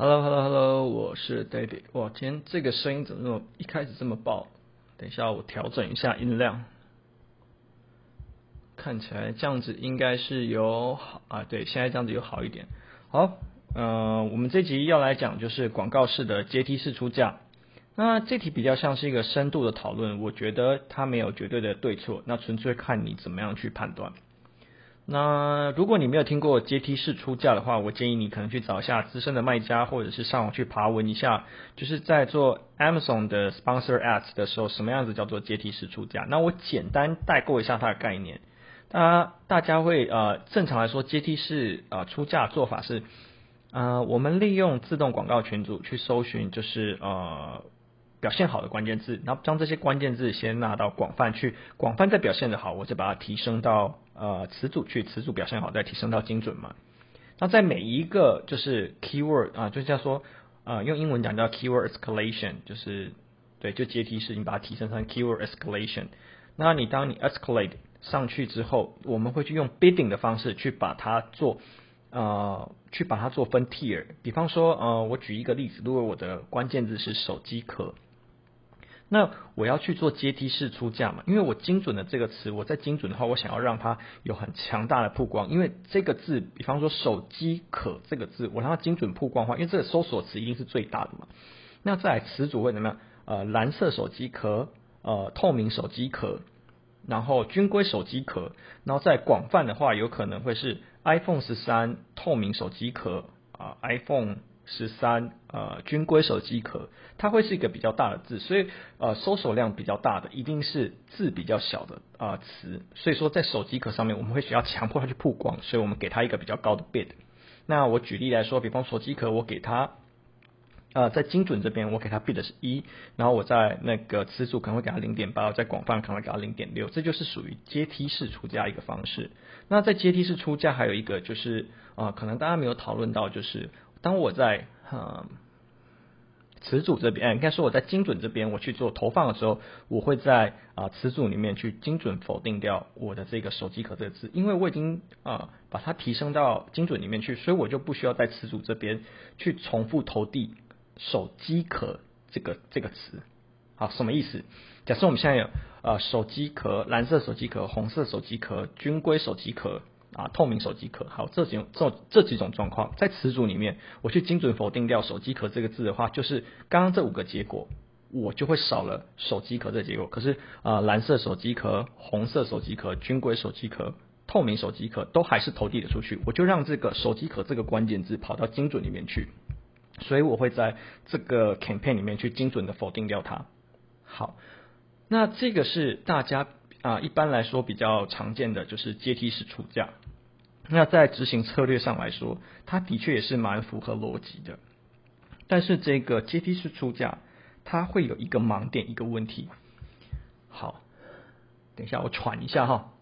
Hello，Hello，Hello，我是 David。哇，今天这个声音怎么那么一开始这么爆？等一下我调整一下音量。看起来这样子应该是有好啊，对，现在这样子有好一点。好，嗯、呃，我们这集要来讲就是广告式的阶梯式出价。那这题比较像是一个深度的讨论，我觉得它没有绝对的对错，那纯粹看你怎么样去判断。那如果你没有听过阶梯式出价的话，我建议你可能去找一下资深的卖家，或者是上网去爬文一下，就是在做 Amazon 的 Sponsor Ads 的时候，什么样子叫做阶梯式出价？那我简单代过一下它的概念。大家大家会呃，正常来说阶梯式呃出价做法是，呃，我们利用自动广告群组去搜寻，就是呃。表现好的关键字，然后将这些关键字先纳到广泛去，广泛再表现的好，我就把它提升到呃词组去，词组表现好再提升到精准嘛。那在每一个就是 keyword 啊，就像说呃用英文讲叫 keyword escalation，就是对，就阶梯式，你把它提升成 keyword escalation。那你当你 escalate 上去之后，我们会去用 bidding 的方式去把它做呃去把它做分 tier。比方说呃我举一个例子，如果我的关键字是手机壳。那我要去做阶梯式出价嘛？因为我精准的这个词，我在精准的话，我想要让它有很强大的曝光。因为这个字，比方说手机壳这个字，我让它精准曝光的话，因为这个搜索词一定是最大的嘛。那再来词组会怎么样？呃，蓝色手机壳，呃，透明手机壳，然后军规手机壳，然后再广泛的话，有可能会是 iPhone 十三透明手机壳啊，iPhone。十三呃军规手机壳，它会是一个比较大的字，所以呃搜索量比较大的一定是字比较小的啊、词，所以说在手机壳上面我们会需要强迫它去曝光，所以我们给它一个比较高的 bid。那我举例来说，比方手机壳我给它呃在精准这边我给它 bid 是一，然后我在那个词组可能会给它零点八，在广泛可能会给它零点六，这就是属于阶梯式出价一个方式。那在阶梯式出价还有一个就是啊、可能大家没有讨论到就是。当我在呃词组这边，应该说我在精准这边，我去做投放的时候，我会在啊词组里面去精准否定掉我的这个手机壳这个字，因为我已经啊把它提升到精准里面去，所以我就不需要在词组这边去重复投递手机壳这个这个词。好，什么意思？假设我们现在有呃手机壳，蓝色手机壳，红色手机壳，军规手机壳。啊，透明手机壳，好，这几种这这几种状况，在词组里面，我去精准否定掉手机壳这个字的话，就是刚刚这五个结果，我就会少了手机壳这结果。可是啊、蓝色手机壳、红色手机壳、军规手机壳、透明手机壳都还是投递的出去，我就让这个手机壳这个关键字跑到精准里面去，所以我会在这个 campaign 里面去精准的否定掉它。好，那这个是大家。啊，一般来说比较常见的就是阶梯式出价。那在执行策略上来说，它的确也是蛮符合逻辑的。但是这个阶梯式出价，它会有一个盲点，一个问题。好，等一下我喘一下哈。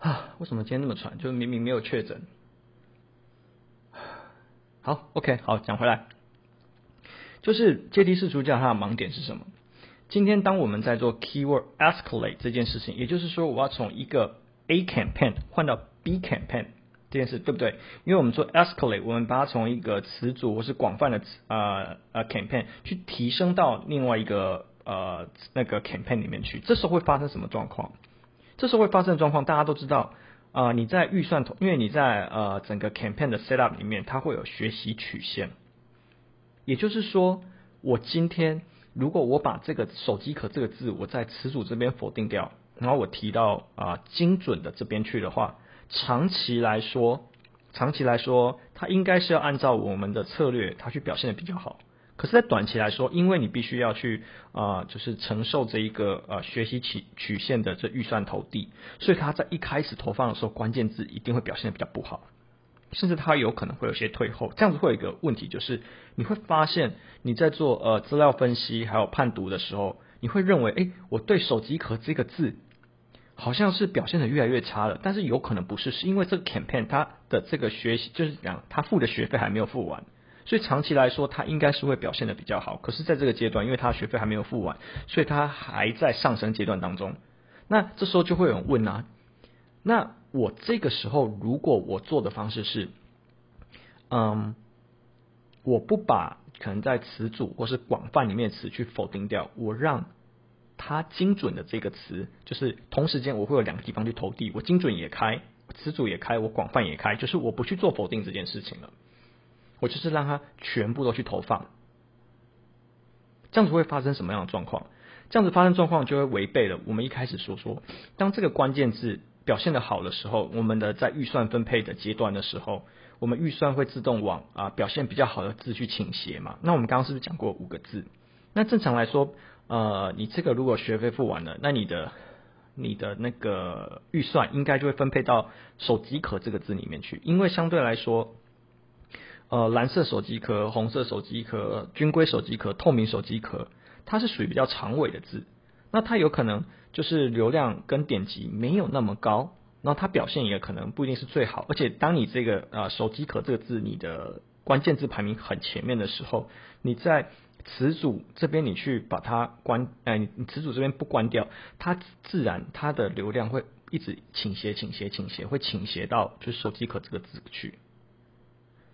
啊，为什么今天那么喘？就是明明没有确诊。好，OK，好，讲回来，就是阶梯式出价它的盲点是什么？今天当我们在做 keyword escalate 这件事情，也就是说我要从一个 A campaign 换到 B campaign 这件事，对不对？因为我们说 escalate，我们把它从一个词组或是广泛的呃呃 campaign 去提升到另外一个呃那个 campaign 里面去，这时候会发生什么状况？这时候会发生的状况，大家都知道啊、你在预算，因为你在呃整个 campaign 的 setup 里面，它会有学习曲线，也就是说，我今天。如果我把这个手机壳这个字我在词组这边否定掉，然后我提到啊、精准的这边去的话，长期来说，长期来说，它应该是要按照我们的策略，它去表现的比较好。可是，在短期来说，因为你必须要去啊、就是承受这一个呃学习曲曲线的这预算投递，所以它在一开始投放的时候，关键字一定会表现的比较不好。甚至它有可能会有些退后，这样子会有一个问题，就是你会发现你在做呃资料分析还有判读的时候，你会认为，诶，我对手机壳这个字好像是表现的越来越差了，但是有可能不是，是因为这个 campaign 它的这个学习就是讲他付的学费还没有付完，所以长期来说他应该是会表现的比较好。可是在这个阶段，因为他学费还没有付完，所以他还在上升阶段当中。那这时候就会有人问啊，那？我这个时候，如果我做的方式是，嗯，我不把可能在词组或是广泛里面词去否定掉，我让它精准的这个词，就是同时间我会有两个地方去投递，我精准也开，词组也开，我广泛也开，就是我不去做否定这件事情了，我就是让它全部都去投放。这样子会发生什么样的状况？这样子发生状况就会违背了我们一开始所说，当这个关键字表现得好的时候，我们的在预算分配的阶段的时候，我们预算会自动往啊表现比较好的字去倾斜嘛。那我们刚刚是不是讲过五个字？那正常来说，呃，你这个如果学费付完了，那你的你的那个预算应该就会分配到手机壳这个字里面去，因为相对来说。呃，蓝色手机壳、红色手机壳、军规手机壳、透明手机壳，它是属于比较长尾的字，那它有可能就是流量跟点击没有那么高，然后它表现也可能不一定是最好。而且当你这个呃手机壳这个字你的关键字排名很前面的时候，你在词组这边你去把它关，哎、你词组这边不关掉，它自然它的流量会一直倾斜、倾斜、倾斜，会倾斜到就是手机壳这个字去。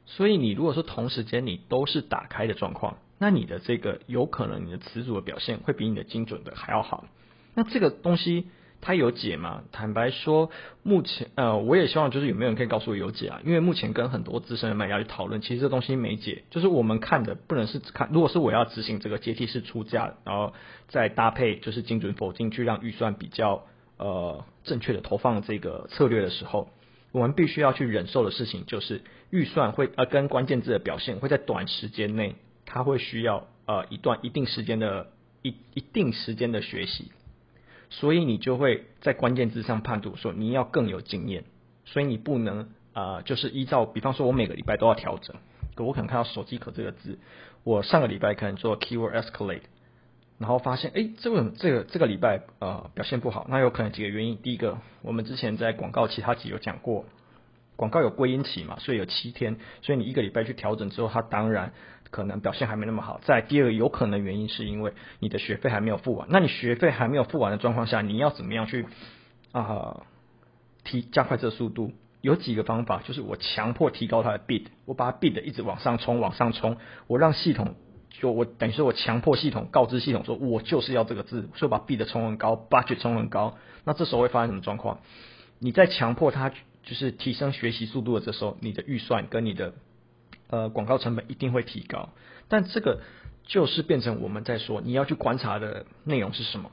所以你如果说同时间你都是打开的状况，那你的这个有可能你的词组的表现会比你的精准的还要好。那这个东西它有解吗？坦白说，目前呃我也希望就是有没有人可以告诉我有解啊？因为目前跟很多资深的卖家去讨论，其实这东西没解。就是我们看的不能是只看，如果是我要执行这个阶梯式出价，然后再搭配就是精准否定去让预算比较呃正确的投放这个策略的时候。我们必须要去忍受的事情，就是预算会呃跟关键字的表现会在短时间内，它会需要呃一段一定时间的一一定时间的学习，所以你就会在关键字上判读说你要更有经验，所以你不能啊、就是依照比方说我每个礼拜都要调整，我可能看到手机壳这个字，我上个礼拜可能做 keyword escalate。然后发现，哎，这个这个这个礼拜呃表现不好，那有可能几个原因。第一个，我们之前在广告其他集有讲过，广告有归因期嘛，所以有七天，所以你一个礼拜去调整之后，它当然可能表现还没那么好。再第二个，有可能原因是因为你的学费还没有付完。那你学费还没有付完的状况下，你要怎么样去啊、提加快这个速度？有几个方法，就是我强迫提高它的 bid，我把它 bid 一直往上冲，往上冲，我让系统。就我等于说，我强迫系统告知系统说，我就是要这个字，所以把 bid 冲很高，budget 冲很高。那这时候会发生什么状况？你在强迫它就是提升学习速度的这时候，你的预算跟你的呃广告成本一定会提高。但这个就是变成我们在说，你要去观察的内容是什么？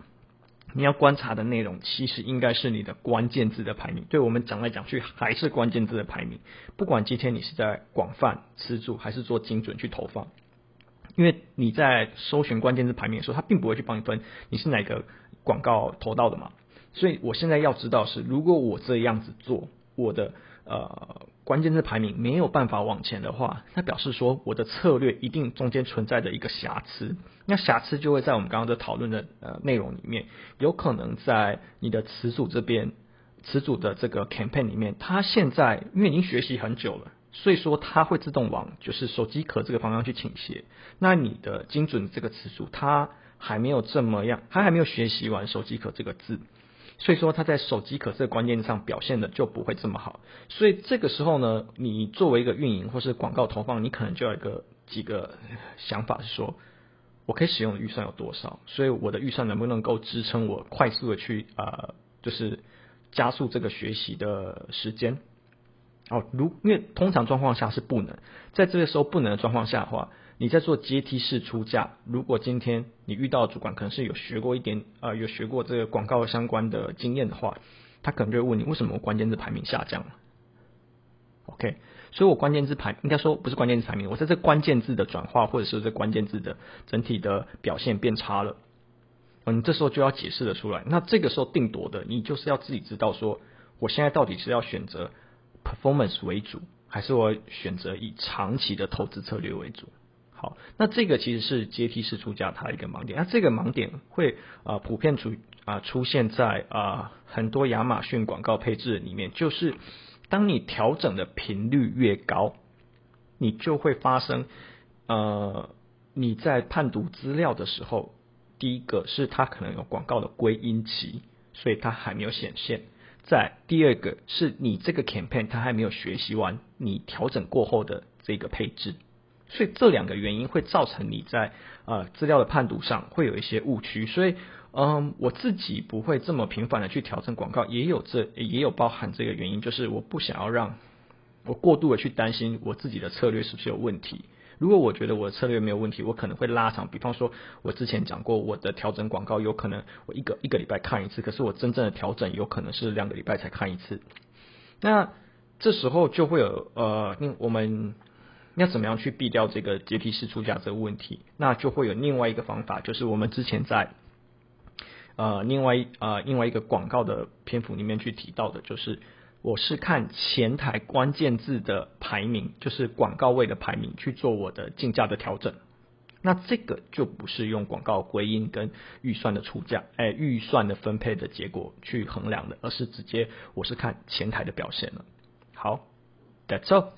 你要观察的内容其实应该是你的关键字的排名。对我们讲来讲去还是关键字的排名。不管今天你是在广泛词组还是做精准去投放。因为你在搜寻关键字排名的时候，它并不会去帮你分你是哪个广告投到的嘛，所以我现在要知道是，如果我这样子做，我的呃关键字排名没有办法往前的话，那表示说我的策略一定中间存在着一个瑕疵，那瑕疵就会在我们刚刚的讨论的呃内容里面，有可能在你的词组这边，词组的这个 campaign 里面，它现在因为已经学习很久了。所以说它会自动往就是手机壳这个方向去倾斜。那你的精准这个词组，它还没有这么样，它还没有学习完手机壳这个字，所以说它在手机壳这个关键上表现的就不会这么好。所以这个时候呢，你作为一个运营或是广告投放，你可能就要一个几个想法是说，我可以使用的预算有多少？所以我的预算能不能够支撑我快速的去呃，就是加速这个学习的时间？哦，如因为通常状况下是不能，在这个时候不能的状况下的话，你在做阶梯式出价。如果今天你遇到主管可能是有学过一点呃，有学过这个广告相关的经验的话，他可能就会问你为什么关键字排名下降了？OK，所以我关键字排应该说不是关键字排名，我在这关键字的转化或者是这关键字的整体的表现变差了。嗯，这时候就要解释的出来。那这个时候定夺的，你就是要自己知道说，我现在到底是要选择。performance 为主，还是我选择以长期的投资策略为主？好，那这个其实是阶梯式出价它一个盲点。那这个盲点会啊、普遍出啊、出现在啊、很多亚马逊广告配置里面，就是当你调整的频率越高，你就会发生呃你在判读资料的时候，第一个是它可能有广告的归因期，所以它还没有显现。在第二个是你这个 campaign 它还没有学习完你调整过后的这个配置，所以这两个原因会造成你在呃资料的判读上会有一些误区，所以嗯，我自己不会这么频繁的去调整广告，也有这也有包含这个原因，就是我不想要让我过度的去担心我自己的策略是不是有问题。如果我觉得我的策略没有问题，我可能会拉长。比方说，我之前讲过，我的调整广告有可能我一个一个礼拜看一次，可是我真正的调整有可能是两个礼拜才看一次。那这时候就会有呃，我们要怎么样去避掉这个阶梯式出价这个问题？那就会有另外一个方法，就是我们之前在呃另外呃另外一个广告的篇幅里面去提到的，就是。我是看前台关键字的排名，就是广告位的排名去做我的竞价的调整。那这个就不是用广告归因跟预算的出价，哎，预算的分配的结果去衡量的，而是直接我是看前台的表现了。好，That's all。